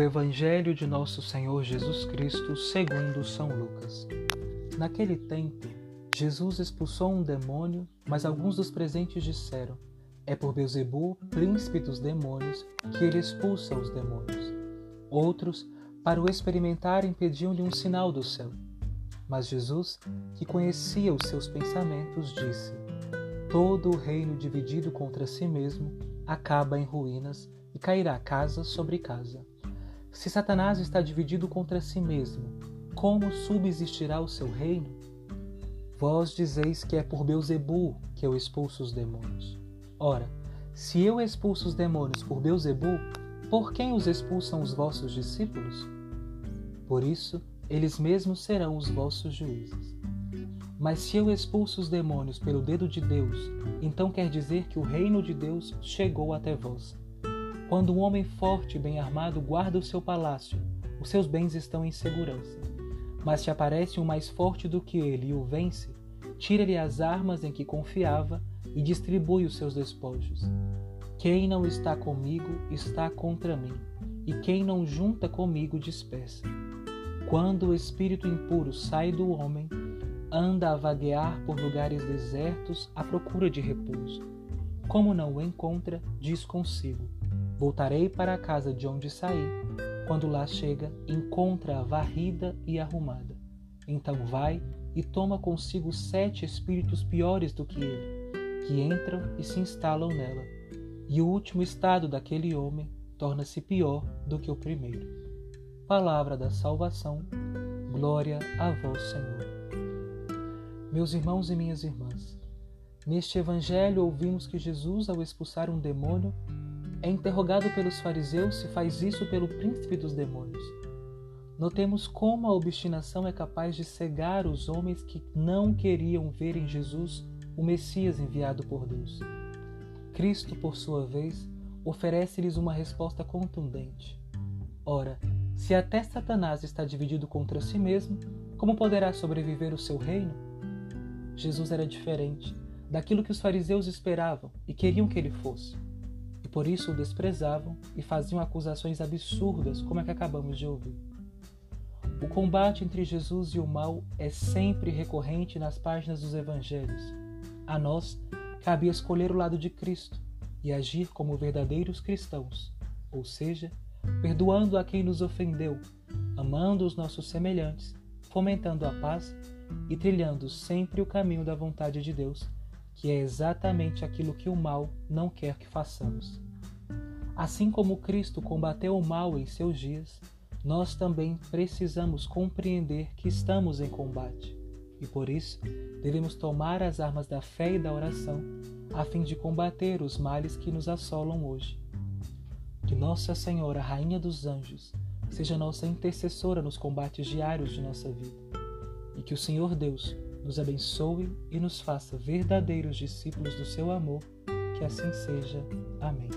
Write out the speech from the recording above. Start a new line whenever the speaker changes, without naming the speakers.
Evangelho de Nosso Senhor Jesus Cristo, segundo São Lucas. Naquele tempo, Jesus expulsou um demônio, mas alguns dos presentes disseram: É por Beuzebu, príncipe dos demônios, que ele expulsa os demônios. Outros, para o experimentarem, pediam-lhe um sinal do céu. Mas Jesus, que conhecia os seus pensamentos, disse: Todo o reino dividido contra si mesmo acaba em ruínas e cairá casa sobre casa. Se Satanás está dividido contra si mesmo, como subsistirá o seu reino? Vós dizeis que é por Beuzebu que eu expulso os demônios. Ora, se eu expulso os demônios por Beuzebu, por quem os expulsam os vossos discípulos? Por isso, eles mesmos serão os vossos juízes. Mas se eu expulso os demônios pelo dedo de Deus, então quer dizer que o reino de Deus chegou até vós. Quando um homem forte e bem armado guarda o seu palácio, os seus bens estão em segurança. Mas se aparece um mais forte do que ele e o vence, tira-lhe as armas em que confiava e distribui os seus despojos. Quem não está comigo está contra mim, e quem não junta comigo dispersa. Quando o espírito impuro sai do homem, anda a vaguear por lugares desertos à procura de repouso. Como não o encontra, diz consigo: Voltarei para a casa de onde saí. Quando lá chega, encontra-a varrida e arrumada. Então vai e toma consigo sete espíritos piores do que ele, que entram e se instalam nela. E o último estado daquele homem torna-se pior do que o primeiro. Palavra da salvação, glória a vós, Senhor. Meus irmãos e minhas irmãs, neste Evangelho ouvimos que Jesus, ao expulsar um demônio, é interrogado pelos fariseus se faz isso pelo príncipe dos demônios. Notemos como a obstinação é capaz de cegar os homens que não queriam ver em Jesus o Messias enviado por Deus. Cristo, por sua vez, oferece-lhes uma resposta contundente. Ora, se até Satanás está dividido contra si mesmo, como poderá sobreviver o seu reino? Jesus era diferente daquilo que os fariseus esperavam e queriam que ele fosse por isso o desprezavam e faziam acusações absurdas, como a que acabamos de ouvir. O combate entre Jesus e o mal é sempre recorrente nas páginas dos evangelhos. A nós cabe escolher o lado de Cristo e agir como verdadeiros cristãos, ou seja, perdoando a quem nos ofendeu, amando os nossos semelhantes, fomentando a paz e trilhando sempre o caminho da vontade de Deus que é exatamente aquilo que o mal não quer que façamos. Assim como Cristo combateu o mal em seus dias, nós também precisamos compreender que estamos em combate e por isso devemos tomar as armas da fé e da oração a fim de combater os males que nos assolam hoje. Que Nossa Senhora, Rainha dos Anjos, seja nossa intercessora nos combates diários de nossa vida e que o Senhor Deus nos abençoe e nos faça verdadeiros discípulos do seu amor. Que assim seja. Amém.